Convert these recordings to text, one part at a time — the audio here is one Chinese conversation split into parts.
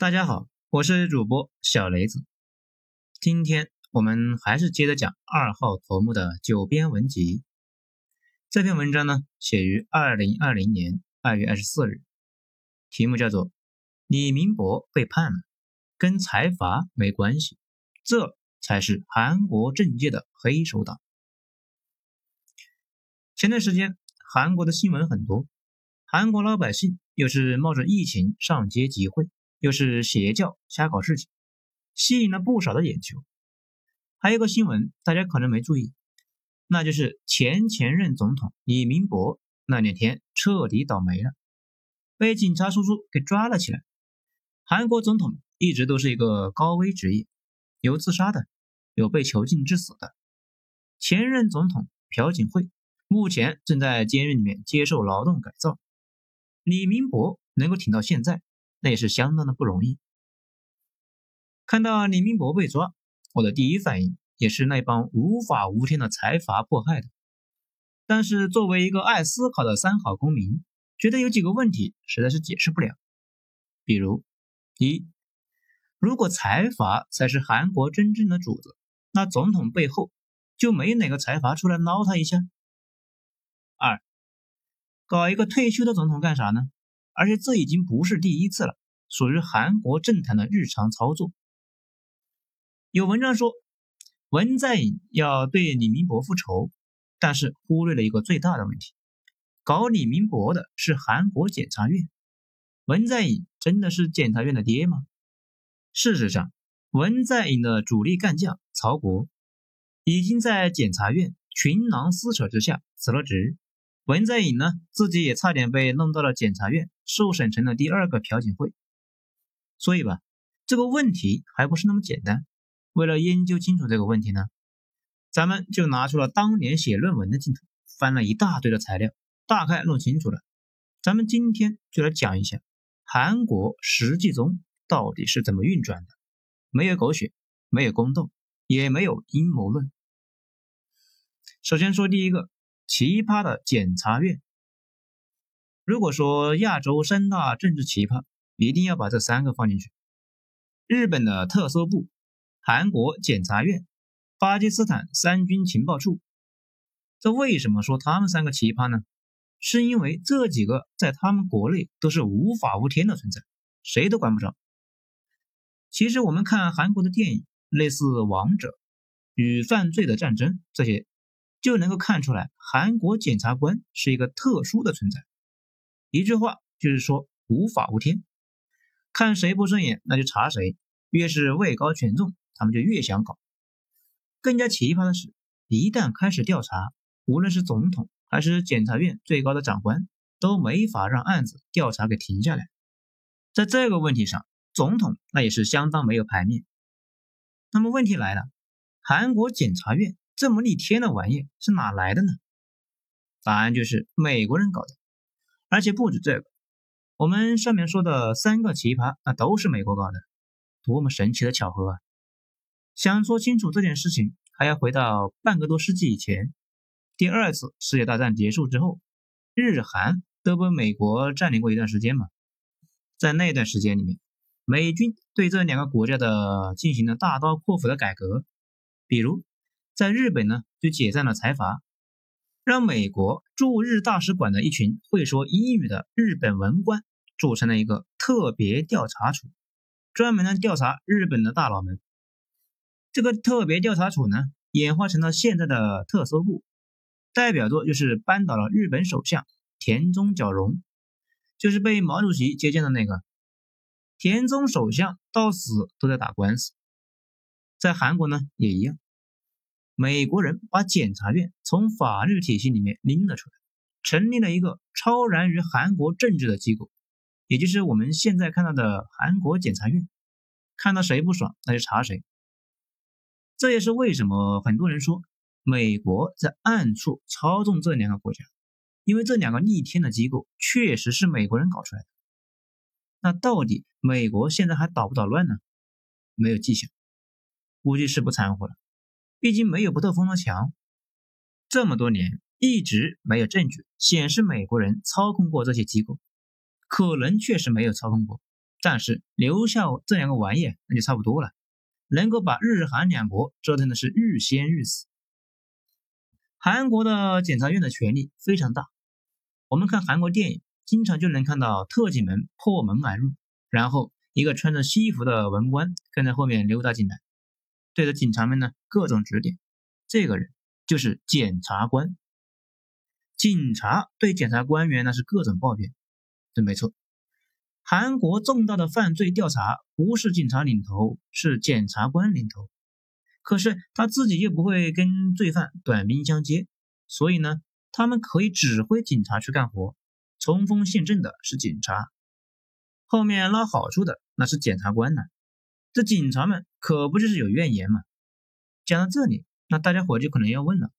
大家好，我是主播小雷子。今天我们还是接着讲二号头目的九编文集。这篇文章呢，写于二零二零年二月二十四日，题目叫做《李明博被判了，跟财阀没关系，这才是韩国政界的黑手党》。前段时间，韩国的新闻很多，韩国老百姓又是冒着疫情上街集会。又是邪教瞎搞事情，吸引了不少的眼球。还有个新闻，大家可能没注意，那就是前前任总统李明博那两天彻底倒霉了，被警察叔叔给抓了起来。韩国总统一直都是一个高危职业，有自杀的，有被囚禁致死的。前任总统朴槿惠目前正在监狱里面接受劳动改造，李明博能够挺到现在。那也是相当的不容易。看到李明博被抓，我的第一反应也是那帮无法无天的财阀迫害的。但是作为一个爱思考的三好公民，觉得有几个问题实在是解释不了。比如，一，如果财阀才是韩国真正的主子，那总统背后就没哪个财阀出来捞他一下？二，搞一个退休的总统干啥呢？而且这已经不是第一次了，属于韩国政坛的日常操作。有文章说文在寅要对李明博复仇，但是忽略了一个最大的问题：搞李明博的是韩国检察院。文在寅真的是检察院的爹吗？事实上，文在寅的主力干将曹国已经在检察院群狼撕扯之下辞了职。文在寅呢，自己也差点被弄到了检察院受审成了第二个朴槿惠。所以吧，这个问题还不是那么简单。为了研究清楚这个问题呢，咱们就拿出了当年写论文的镜头，翻了一大堆的材料，大概弄清楚了。咱们今天就来讲一下韩国实际中到底是怎么运转的，没有狗血，没有宫斗，也没有阴谋论。首先说第一个。奇葩的检察院。如果说亚洲三大政治奇葩，一定要把这三个放进去：日本的特搜部、韩国检察院、巴基斯坦三军情报处。这为什么说他们三个奇葩呢？是因为这几个在他们国内都是无法无天的存在，谁都管不着。其实我们看韩国的电影，类似《王者》与犯罪的战争这些。就能够看出来，韩国检察官是一个特殊的存在。一句话就是说，无法无天，看谁不顺眼那就查谁，越是位高权重，他们就越想搞。更加奇葩的是，一旦开始调查，无论是总统还是检察院最高的长官，都没法让案子调查给停下来。在这个问题上，总统那也是相当没有排面。那么问题来了，韩国检察院。这么逆天的玩意是哪来的呢？答案就是美国人搞的，而且不止这个。我们上面说的三个奇葩，那都是美国搞的，多么神奇的巧合啊！想说清楚这件事情，还要回到半个多世纪以前，第二次世界大战结束之后，日韩都被美国占领过一段时间嘛。在那段时间里面，美军对这两个国家的进行了大刀阔斧的改革，比如。在日本呢，就解散了财阀，让美国驻日大使馆的一群会说英语的日本文官组成了一个特别调查处，专门呢调查日本的大佬们。这个特别调查处呢，演化成了现在的特搜部，代表作就是扳倒了日本首相田中角荣，就是被毛主席接见的那个田中首相，到死都在打官司。在韩国呢，也一样。美国人把检察院从法律体系里面拎了出来，成立了一个超然于韩国政治的机构，也就是我们现在看到的韩国检察院。看到谁不爽，那就查谁。这也是为什么很多人说美国在暗处操纵这两个国家，因为这两个逆天的机构确实是美国人搞出来的。那到底美国现在还捣不捣乱呢？没有迹象，估计是不掺和了。毕竟没有不透风的墙，这么多年一直没有证据显示美国人操控过这些机构，可能确实没有操控过，但是留下这两个玩意那就差不多了，能够把日韩两国折腾的是欲仙欲死。韩国的检察院的权力非常大，我们看韩国电影，经常就能看到特警们破门而入，然后一个穿着西服的文官跟在后面溜达进来，对着警察们呢各种指点。这个人就是检察官。警察对检察官员那是各种抱怨，这没错。韩国重大的犯罪调查不是警察领头，是检察官领头。可是他自己又不会跟罪犯短兵相接，所以呢，他们可以指挥警察去干活。冲锋陷阵的是警察，后面捞好处的那是检察官呢。这警察们可不就是有怨言吗？讲到这里，那大家伙就可能要问了：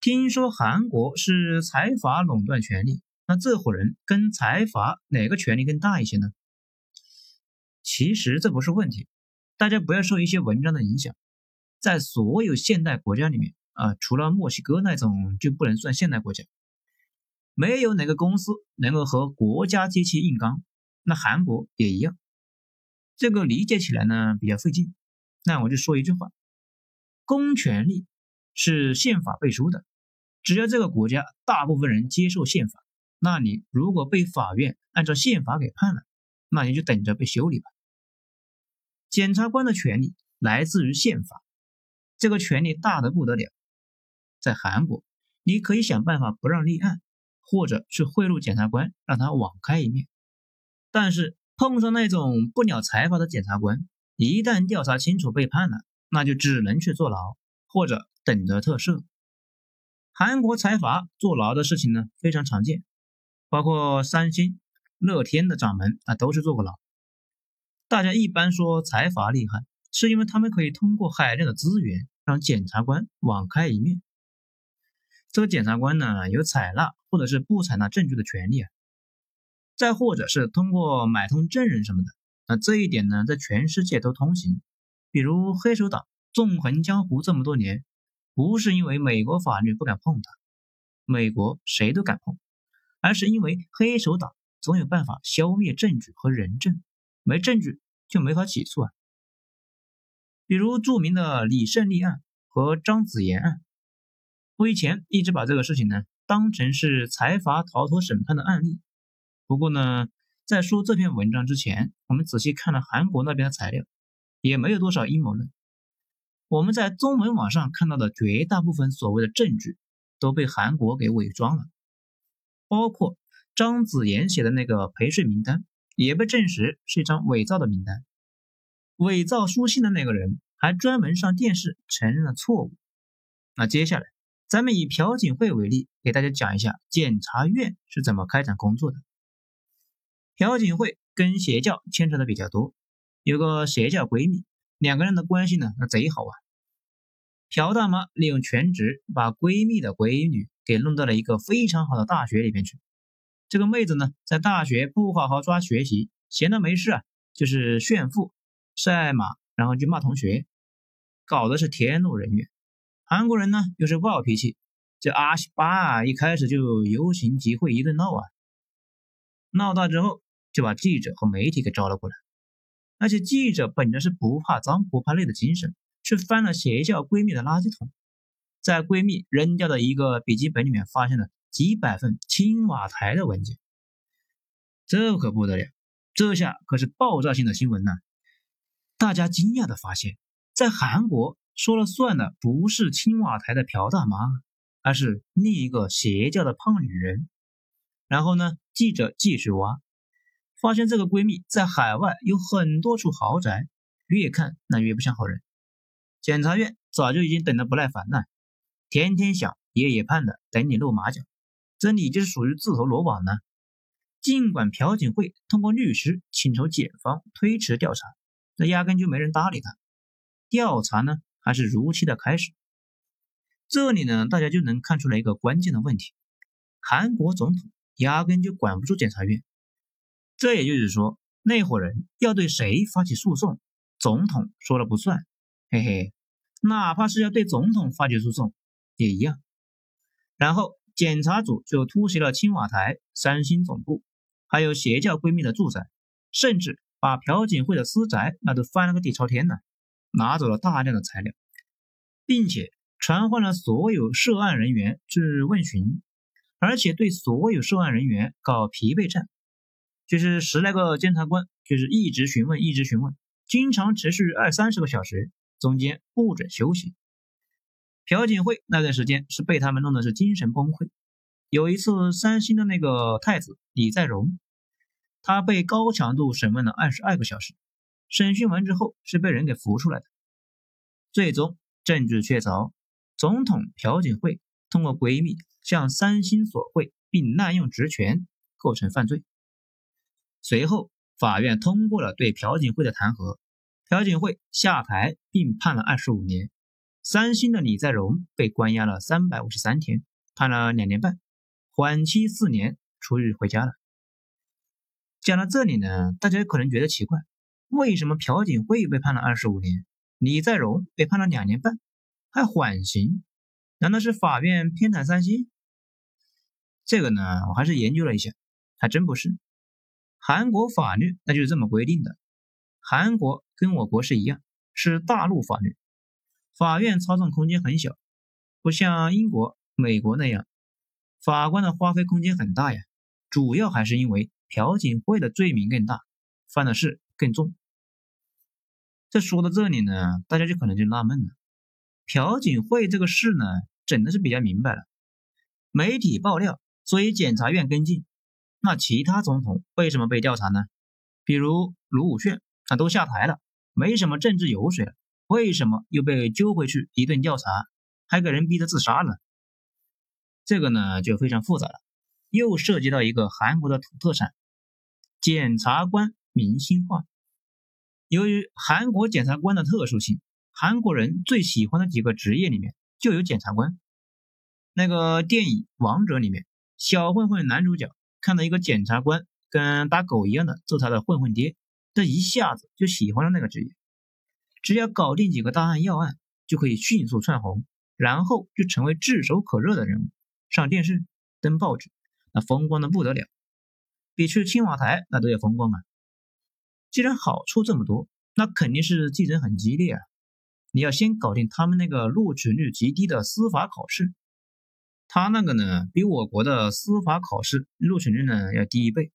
听说韩国是财阀垄断权力，那这伙人跟财阀哪个权力更大一些呢？其实这不是问题，大家不要受一些文章的影响。在所有现代国家里面啊，除了墨西哥那种就不能算现代国家，没有哪个公司能够和国家机器硬刚。那韩国也一样，这个理解起来呢比较费劲。那我就说一句话：公权力是宪法背书的，只要这个国家大部分人接受宪法，那你如果被法院按照宪法给判了，那你就等着被修理吧。检察官的权利来自于宪法。这个权利大的不得了，在韩国，你可以想办法不让立案，或者去贿赂检察官，让他网开一面。但是碰上那种不鸟财阀的检察官，一旦调查清楚被判了，那就只能去坐牢，或者等着特赦。韩国财阀坐牢的事情呢非常常见，包括三星、乐天的掌门啊都是坐过牢。大家一般说财阀厉害。是因为他们可以通过海量的资源让检察官网开一面。这个检察官呢，有采纳或者是不采纳证据的权利啊。再或者是通过买通证人什么的。那这一点呢，在全世界都通行。比如黑手党纵横江湖这么多年，不是因为美国法律不敢碰他，美国谁都敢碰，而是因为黑手党总有办法消灭证据和人证，没证据就没法起诉啊。比如著名的李胜利案和张子妍案，我以前一直把这个事情呢当成是财阀逃脱审判的案例。不过呢，在说这篇文章之前，我们仔细看了韩国那边的材料，也没有多少阴谋论。我们在中文网上看到的绝大部分所谓的证据，都被韩国给伪装了，包括张子妍写的那个陪睡名单，也被证实是一张伪造的名单。伪造书信的那个人还专门上电视承认了错误。那接下来，咱们以朴槿惠为例，给大家讲一下检察院是怎么开展工作的。朴槿惠跟邪教牵扯的比较多，有个邪教闺蜜，两个人的关系呢，那贼好啊。朴大妈利用全职把闺蜜的闺女给弄到了一个非常好的大学里边去。这个妹子呢，在大学不好好抓学习，闲的没事啊，就是炫富。晒马，然后就骂同学，搞的是天怒人怨。韩国人呢又是暴脾气，这阿西巴啊一开始就游行集会一顿闹啊，闹大之后就把记者和媒体给招了过来。而且记者本着是不怕脏不怕累的精神，去翻了邪教闺蜜的垃圾桶，在闺蜜扔掉的一个笔记本里面发现了几百份青瓦台的文件。这可不得了，这下可是爆炸性的新闻呢！大家惊讶的发现，在韩国说了算的不是青瓦台的朴大妈，而是另一个邪教的胖女人。然后呢，记者继续挖，发现这个闺蜜在海外有很多处豪宅，越看那越不像好人。检察院早就已经等得不耐烦了，天天想，夜夜盼的等你露马脚，这你就是属于自投罗网呢。尽管朴槿惠通过律师请求检方推迟调查。那压根就没人搭理他，调查呢还是如期的开始。这里呢，大家就能看出来一个关键的问题：韩国总统压根就管不住检察院。这也就是说，那伙人要对谁发起诉讼，总统说了不算。嘿嘿，哪怕是要对总统发起诉讼，也一样。然后检查组就突袭了青瓦台、三星总部，还有邪教闺蜜的住宅，甚至。把朴槿惠的私宅那都翻了个底朝天呢，拿走了大量的材料，并且传唤了所有涉案人员去问询，而且对所有涉案人员搞疲惫战，就是十来个监察官，就是一直询问，一直询问，经常持续二三十个小时，中间不准休息。朴槿惠那段时间是被他们弄的是精神崩溃。有一次，三星的那个太子李在镕。他被高强度审问了二十二个小时，审讯完之后是被人给扶出来的。最终证据确凿，总统朴槿惠通过闺蜜向三星索贿并滥用职权，构成犯罪。随后法院通过了对朴槿惠的弹劾，朴槿惠下台并判了二十五年。三星的李在镕被关押了三百五十三天，判了两年半，缓期四年，出狱回家了。讲到这里呢，大家可能觉得奇怪，为什么朴槿惠被判了二十五年，李在镕被判了两年半，还缓刑？难道是法院偏袒三星？这个呢，我还是研究了一下，还真不是。韩国法律那就是这么规定的。韩国跟我国是一样，是大陆法律，法院操纵空间很小，不像英国、美国那样，法官的花费空间很大呀。主要还是因为。朴槿惠的罪名更大，犯的事更重。这说到这里呢，大家就可能就纳闷了：朴槿惠这个事呢，整的是比较明白了。媒体爆料，所以检察院跟进。那其他总统为什么被调查呢？比如卢武铉，那都下台了，没什么政治油水了，为什么又被揪回去一顿调查，还给人逼着自杀了？这个呢，就非常复杂了。又涉及到一个韩国的土特产——检察官明星化。由于韩国检察官的特殊性，韩国人最喜欢的几个职业里面就有检察官。那个电影《王者》里面，小混混男主角看到一个检察官跟打狗一样的揍他的混混爹，这一下子就喜欢了那个职业。只要搞定几个大案要案，就可以迅速窜红，然后就成为炙手可热的人物，上电视、登报纸。那风光的不得了，比去青瓦台那都要风光啊！既然好处这么多，那肯定是竞争很激烈啊！你要先搞定他们那个录取率极低的司法考试，他那个呢，比我国的司法考试录取率呢要低一倍。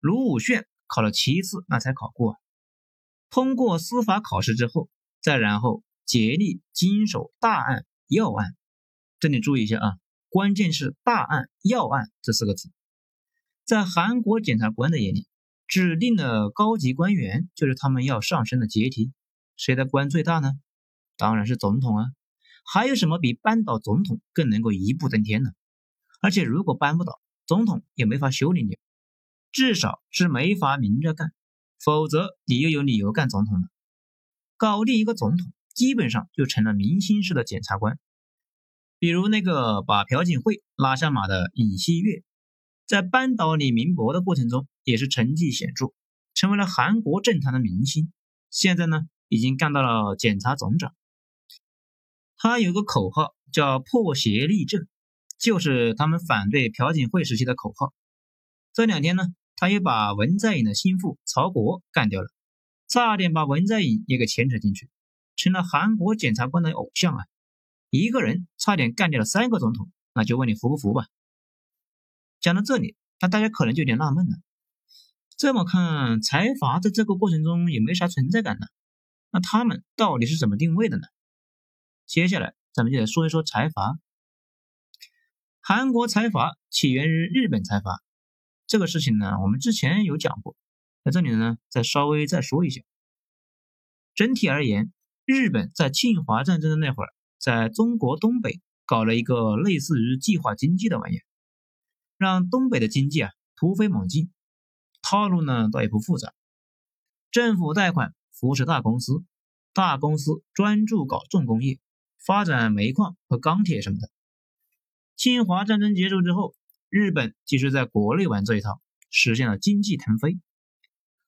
卢武铉考了七次，那才考过。通过司法考试之后，再然后竭力经手大案要案，这里注意一下啊！关键是大案要案这四个字，在韩国检察官的眼里，指定的高级官员就是他们要上升的阶梯。谁的官最大呢？当然是总统啊！还有什么比扳倒总统更能够一步登天呢？而且如果扳不倒总统，也没法修理你，至少是没法明着干，否则你又有理由干总统了。搞定一个总统，基本上就成了明星式的检察官。比如那个把朴槿惠拉下马的尹锡悦，在扳倒李明博的过程中也是成绩显著，成为了韩国政坛的明星。现在呢，已经干到了检察总长。他有个口号叫“破邪立正”，就是他们反对朴槿惠时期的口号。这两天呢，他也把文在寅的心腹曹国干掉了，差点把文在寅也给牵扯进去，成了韩国检察官的偶像啊。一个人差点干掉了三个总统，那就问你服不服吧？讲到这里，那大家可能就有点纳闷了。这么看，财阀在这个过程中也没啥存在感呢。那他们到底是怎么定位的呢？接下来咱们就来说一说财阀。韩国财阀起源于日本财阀，这个事情呢，我们之前有讲过，在这里呢再稍微再说一下。整体而言，日本在侵华战争的那会儿。在中国东北搞了一个类似于计划经济的玩意儿，让东北的经济啊突飞猛进。套路呢倒也不复杂，政府贷款扶持大公司，大公司专注搞重工业，发展煤矿和钢铁什么的。侵华战争结束之后，日本继续在国内玩这一套，实现了经济腾飞。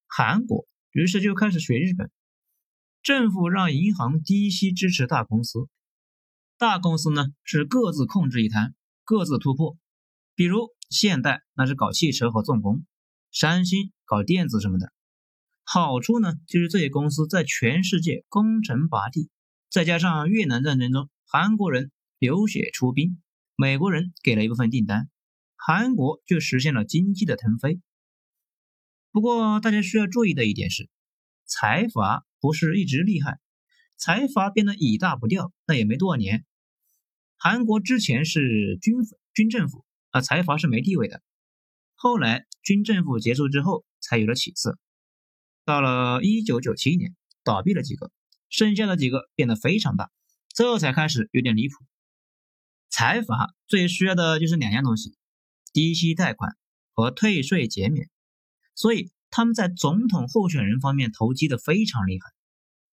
韩国于是就开始学日本，政府让银行低息支持大公司。大公司呢是各自控制一摊，各自突破。比如现代那是搞汽车和重工，三星搞电子什么的。好处呢，就是这些公司在全世界攻城拔地，再加上越南战争中韩国人流血出兵，美国人给了一部分订单，韩国就实现了经济的腾飞。不过大家需要注意的一点是，财阀不是一直厉害，财阀变得以大不掉，那也没多少年。韩国之前是军军政府，啊，财阀是没地位的。后来军政府结束之后，才有了起色。到了一九九七年，倒闭了几个，剩下的几个变得非常大，这才开始有点离谱。财阀最需要的就是两样东西：低息贷款和退税减免。所以他们在总统候选人方面投机的非常厉害，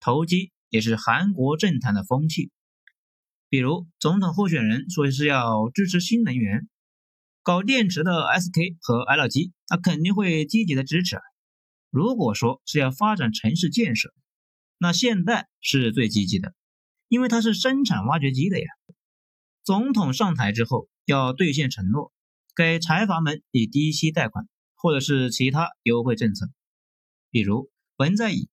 投机也是韩国政坛的风气。比如总统候选人说是要支持新能源，搞电池的 SK 和 LG，那肯定会积极的支持。如果说是要发展城市建设，那现在是最积极的，因为它是生产挖掘机的呀。总统上台之后要兑现承诺，给财阀们以低息贷款或者是其他优惠政策。比如文在寅，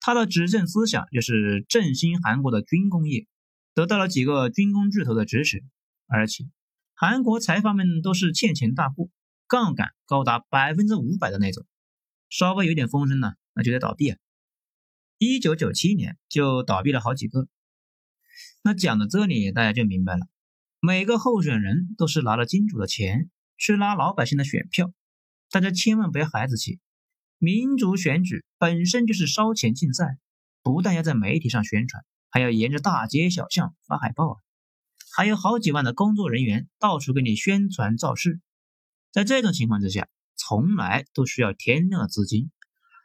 他的执政思想就是振兴韩国的军工业，得到了几个军工巨头的支持，而且韩国财阀们都是欠钱大户，杠杆高达百分之五百的那种。稍微有点风声呢，那就得倒闭啊！一九九七年就倒闭了好几个。那讲到这里，大家就明白了，每个候选人都是拿了金主的钱去拉老百姓的选票，大家千万不要孩子气。民主选举本身就是烧钱竞赛，不但要在媒体上宣传，还要沿着大街小巷发海报啊，还有好几万的工作人员到处给你宣传造势。在这种情况之下，从来都需要天量的资金，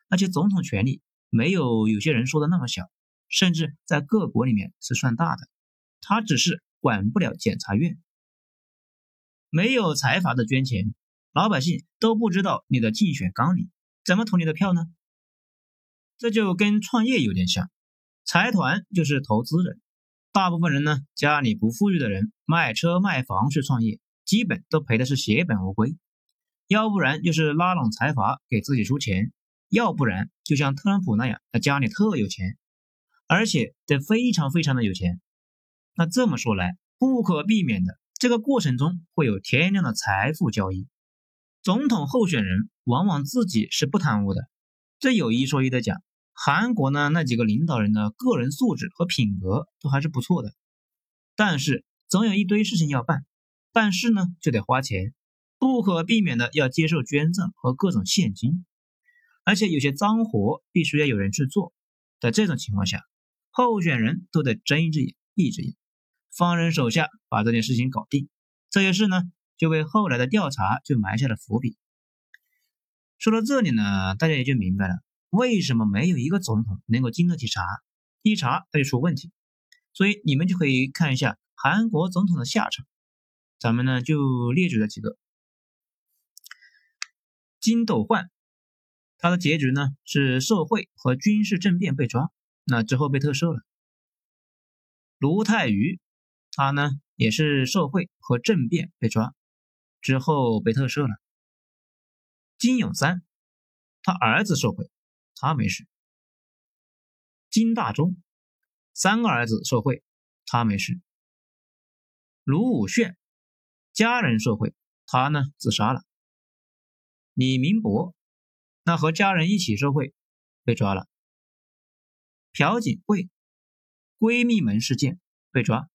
而且总统权力没有有些人说的那么小，甚至在各国里面是算大的。他只是管不了检察院，没有财阀的捐钱，老百姓都不知道你的竞选纲领，怎么投你的票呢？这就跟创业有点像，财团就是投资人，大部分人呢家里不富裕的人卖车卖房去创业，基本都赔的是血本无归。要不然就是拉拢财阀给自己出钱，要不然就像特朗普那样，他家里特有钱，而且得非常非常的有钱。那这么说来，不可避免的，这个过程中会有天量的财富交易。总统候选人往往自己是不贪污的。这有一说一的讲，韩国呢那几个领导人的个人素质和品格都还是不错的，但是总有一堆事情要办，办事呢就得花钱。不可避免的要接受捐赠和各种现金，而且有些脏活必须要有人去做。在这种情况下，候选人都得睁一只眼闭一只眼，放任手下把这件事情搞定。这些事呢，就为后来的调查就埋下了伏笔。说到这里呢，大家也就明白了为什么没有一个总统能够经得起查，一查他就出问题。所以你们就可以看一下韩国总统的下场。咱们呢就列举了几个。金斗焕，他的结局呢是受贿和军事政变被抓，那之后被特赦了。卢泰愚，他呢也是受贿和政变被抓，之后被特赦了。金永三，他儿子受贿，他没事。金大中，三个儿子受贿，他没事。卢武铉，家人受贿，他呢自杀了。李明博，那和家人一起受贿，被抓了。朴槿惠，闺蜜门事件被抓。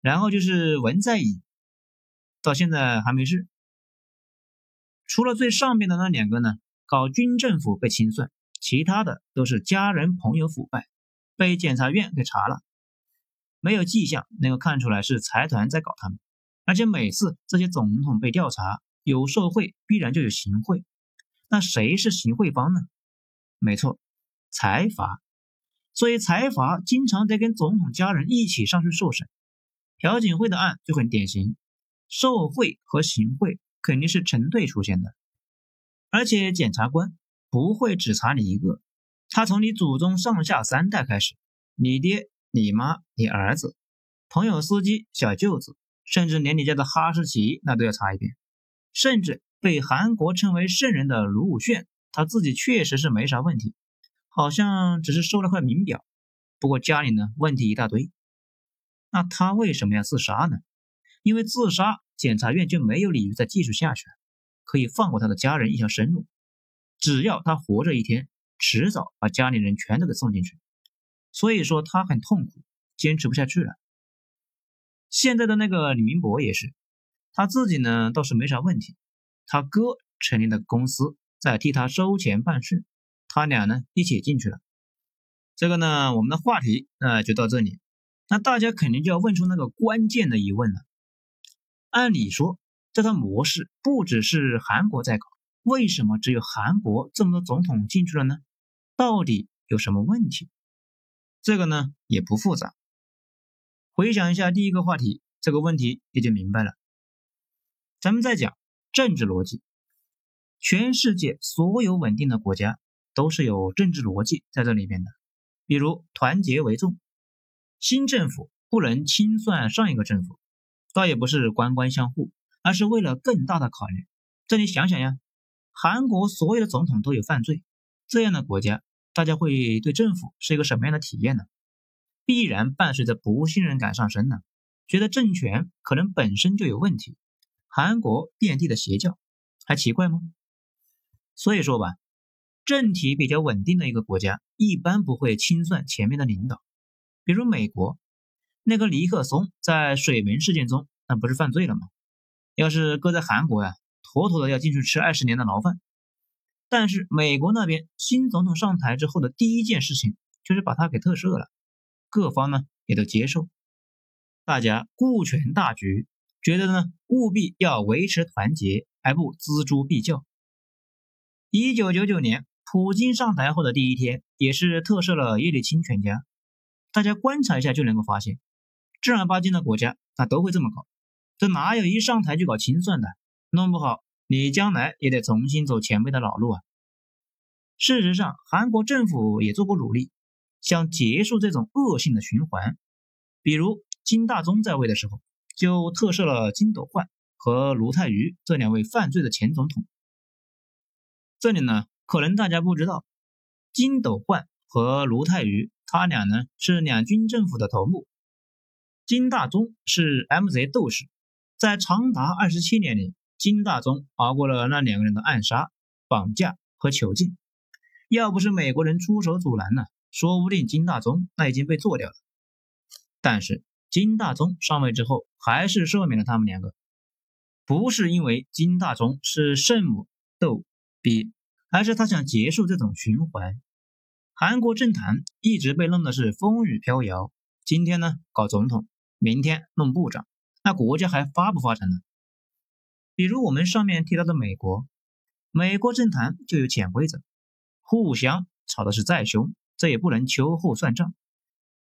然后就是文在寅，到现在还没事。除了最上面的那两个呢，搞军政府被清算，其他的都是家人朋友腐败，被检察院给查了，没有迹象能够看出来是财团在搞他们，而且每次这些总统被调查。有受贿，必然就有行贿。那谁是行贿方呢？没错，财阀。所以财阀经常得跟总统家人一起上去受审。朴槿惠的案就很典型，受贿和行贿肯定是成对出现的。而且检察官不会只查你一个，他从你祖宗上下三代开始，你爹、你妈、你儿子、朋友、司机、小舅子，甚至连你家的哈士奇，那都要查一遍。甚至被韩国称为圣人的卢武铉他自己确实是没啥问题，好像只是收了块名表，不过家里呢问题一大堆。那他为什么要自杀呢？因为自杀，检察院就没有理由再继续下去了，可以放过他的家人一条生路。只要他活着一天，迟早把家里人全都给送进去。所以说他很痛苦，坚持不下去了。现在的那个李明博也是，他自己呢倒是没啥问题，他哥成立的公司在替他收钱办事，他俩呢一起进去了。这个呢，我们的话题那就到这里。那大家肯定就要问出那个关键的疑问了。按理说，这套模式不只是韩国在搞，为什么只有韩国这么多总统进去了呢？到底有什么问题？这个呢也不复杂。回想一下第一个话题，这个问题也就明白了。咱们再讲政治逻辑，全世界所有稳定的国家都是有政治逻辑在这里边的，比如团结为重。新政府不能清算上一个政府，倒也不是官官相护，而是为了更大的考虑。这你想想呀，韩国所有的总统都有犯罪，这样的国家，大家会对政府是一个什么样的体验呢？必然伴随着不信任感上升呢，觉得政权可能本身就有问题。韩国遍地的邪教，还奇怪吗？所以说吧，政体比较稳定的一个国家，一般不会清算前面的领导。比如美国那个尼克松在水门事件中，那不是犯罪了吗？要是搁在韩国呀，妥妥的要进去吃二十年的牢饭。但是美国那边新总统上台之后的第一件事情，就是把他给特赦了，各方呢也都接受，大家顾全大局，觉得呢务必要维持团结，而不锱铢必较。一九九九年，普京上台后的第一天，也是特赦了叶利钦全家。大家观察一下就能够发现，正儿八经的国家那都会这么搞，这哪有一上台就搞清算的？弄不好你将来也得重新走前辈的老路啊！事实上，韩国政府也做过努力，想结束这种恶性的循环。比如金大中在位的时候，就特赦了金斗焕和卢泰愚这两位犯罪的前总统。这里呢，可能大家不知道，金斗焕和卢泰愚。他俩呢是两军政府的头目，金大中是 M Z 斗士，在长达二十七年里，金大中熬过了那两个人的暗杀、绑架和囚禁。要不是美国人出手阻拦呢，说不定金大中那已经被做掉了。但是金大中上位之后，还是赦免了他们两个，不是因为金大中是圣母逗比，而是他想结束这种循环。韩国政坛一直被弄的是风雨飘摇，今天呢搞总统，明天弄部长，那国家还发不发展呢？比如我们上面提到的美国，美国政坛就有潜规则，互相吵的是再凶，这也不能秋后算账。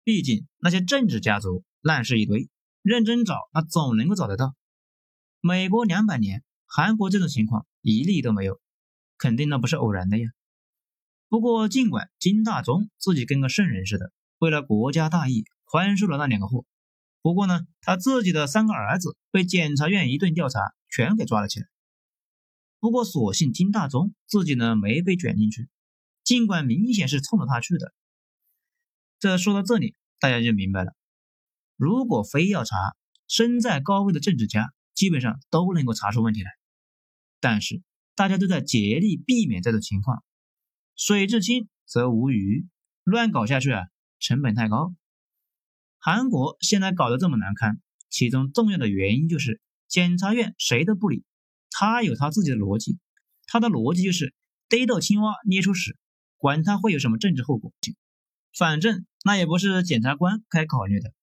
毕竟那些政治家族烂事一堆，认真找那总能够找得到。美国两百年，韩国这种情况一例都没有，肯定那不是偶然的呀。不过，尽管金大中自己跟个圣人似的，为了国家大义宽恕了那两个货，不过呢，他自己的三个儿子被检察院一顿调查，全给抓了起来。不过，所幸金大中自己呢没被卷进去，尽管明显是冲着他去的。这说到这里，大家就明白了：如果非要查，身在高位的政治家基本上都能够查出问题来。但是，大家都在竭力避免这种情况。水至清则无鱼，乱搞下去啊，成本太高。韩国现在搞得这么难看，其中重要的原因就是检察院谁都不理，他有他自己的逻辑，他的逻辑就是逮到青蛙捏出屎，管他会有什么政治后果，反正那也不是检察官该考虑的，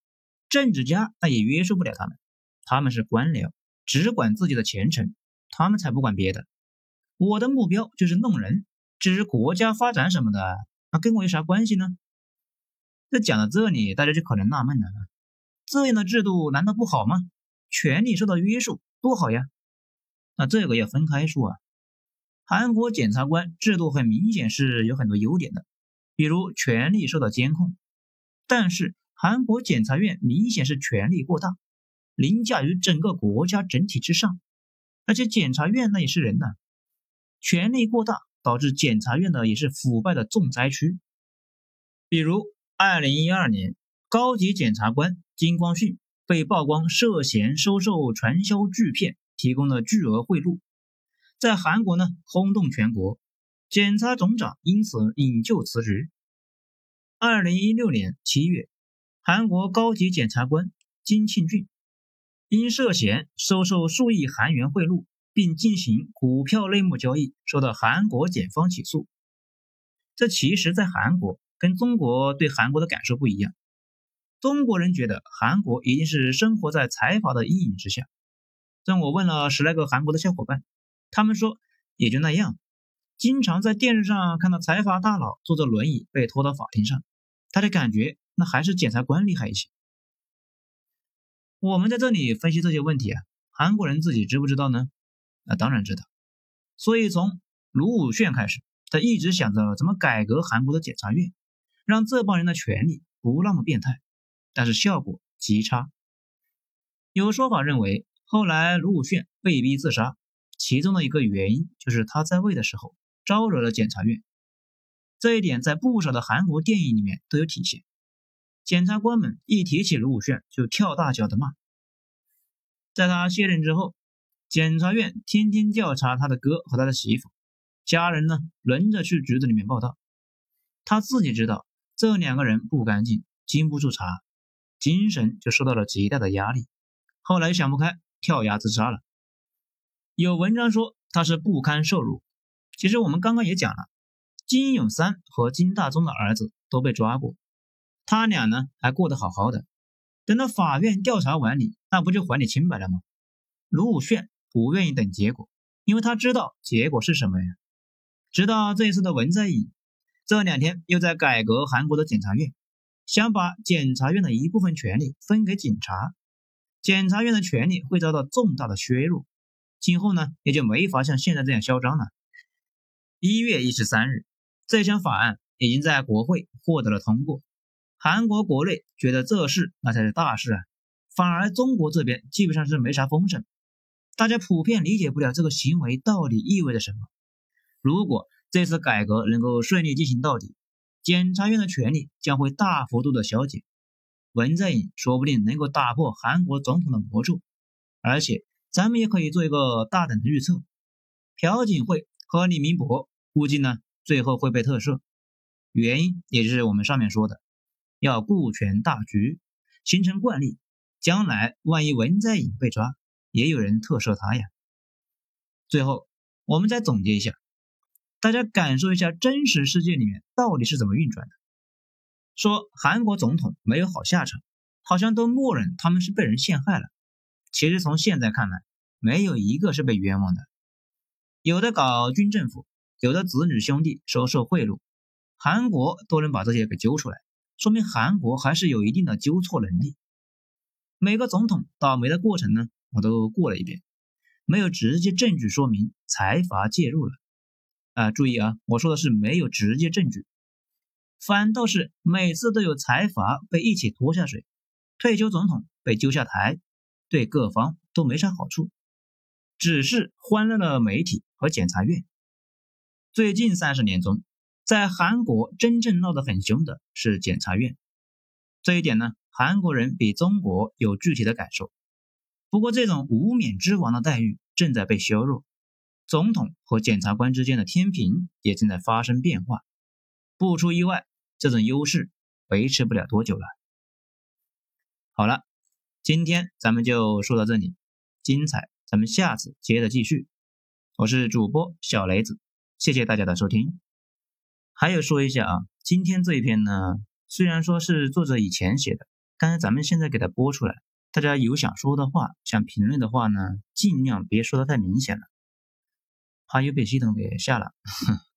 政治家那也约束不了他们，他们是官僚，只管自己的前程，他们才不管别的。我的目标就是弄人。至于国家发展什么的，那跟我有啥关系呢？这讲到这里，大家就可能纳闷了：这样的制度难道不好吗？权力受到约束多好呀！那这个要分开说啊。韩国检察官制度很明显是有很多优点的，比如权力受到监控。但是韩国检察院明显是权力过大，凌驾于整个国家整体之上。而且检察院那也是人呐，权力过大。导致检察院的也是腐败的重灾区。比如，二零一二年，高级检察官金光训被曝光涉嫌收受传销巨骗，提供了巨额贿赂，在韩国呢轰动全国，检察总长因此引咎辞职。二零一六年七月，韩国高级检察官金庆俊因涉嫌收受数亿韩元贿赂，并进行股票内幕交易，受到韩国检方起诉。这其实，在韩国跟中国对韩国的感受不一样。中国人觉得韩国一定是生活在财阀的阴影之下。但我问了十来个韩国的小伙伴，他们说也就那样。经常在电视上看到财阀大佬坐着轮椅被拖到法庭上，他的感觉那还是检察官厉害一些。我们在这里分析这些问题啊，韩国人自己知不知道呢？那当然知道。所以从卢武铉开始，他一直想着怎么改革韩国的检察院，让这帮人的权力不那么变态，但是效果极差。有说法认为，后来卢武铉被逼自杀，其中的一个原因就是他在位的时候。招惹了检察院，这一点在不少的韩国电影里面都有体现。检察官们一提起卢武铉就跳大脚的骂。在他卸任之后，检察院天天调查他的哥和他的媳妇，家人呢轮着去局子里面报道。他自己知道这两个人不干净，经不住查，精神就受到了极大的压力。后来想不开，跳崖自杀了。有文章说他是不堪受辱。其实我们刚刚也讲了，金永三和金大中的儿子都被抓过，他俩呢还过得好好的。等到法院调查完你，那不就还你清白了吗？卢武铉不愿意等结果，因为他知道结果是什么呀。直到这一次的文在寅，这两天又在改革韩国的检察院，想把检察院的一部分权力分给警察，检察院的权力会遭到重大的削弱，今后呢也就没法像现在这样嚣张了。一月一十三日，这项法案已经在国会获得了通过。韩国国内觉得这事那才是大事啊，反而中国这边基本上是没啥风声。大家普遍理解不了这个行为到底意味着什么。如果这次改革能够顺利进行到底，检察院的权力将会大幅度的消减，文在寅说不定能够打破韩国总统的魔咒。而且，咱们也可以做一个大胆的预测：朴槿惠。和李明博估计呢，最后会被特赦，原因也就是我们上面说的，要顾全大局，形成惯例，将来万一文在寅被抓，也有人特赦他呀。最后，我们再总结一下，大家感受一下真实世界里面到底是怎么运转的。说韩国总统没有好下场，好像都默认他们是被人陷害了。其实从现在看来，没有一个是被冤枉的。有的搞军政府，有的子女兄弟收受贿赂，韩国都能把这些给揪出来，说明韩国还是有一定的纠错能力。每个总统倒霉的过程呢，我都过了一遍，没有直接证据说明财阀介入了。啊，注意啊，我说的是没有直接证据，反倒是每次都有财阀被一起拖下水，退休总统被揪下台，对各方都没啥好处。只是欢乐了媒体和检察院。最近三十年中，在韩国真正闹得很凶的是检察院。这一点呢，韩国人比中国有具体的感受。不过，这种无冕之王的待遇正在被削弱，总统和检察官之间的天平也正在发生变化。不出意外，这种优势维持不了多久了。好了，今天咱们就说到这里，精彩。咱们下次接着继续，我是主播小雷子，谢谢大家的收听。还有说一下啊，今天这一篇呢，虽然说是作者以前写的，但是咱们现在给它播出来，大家有想说的话、想评论的话呢，尽量别说的太明显了，怕又被系统给下了。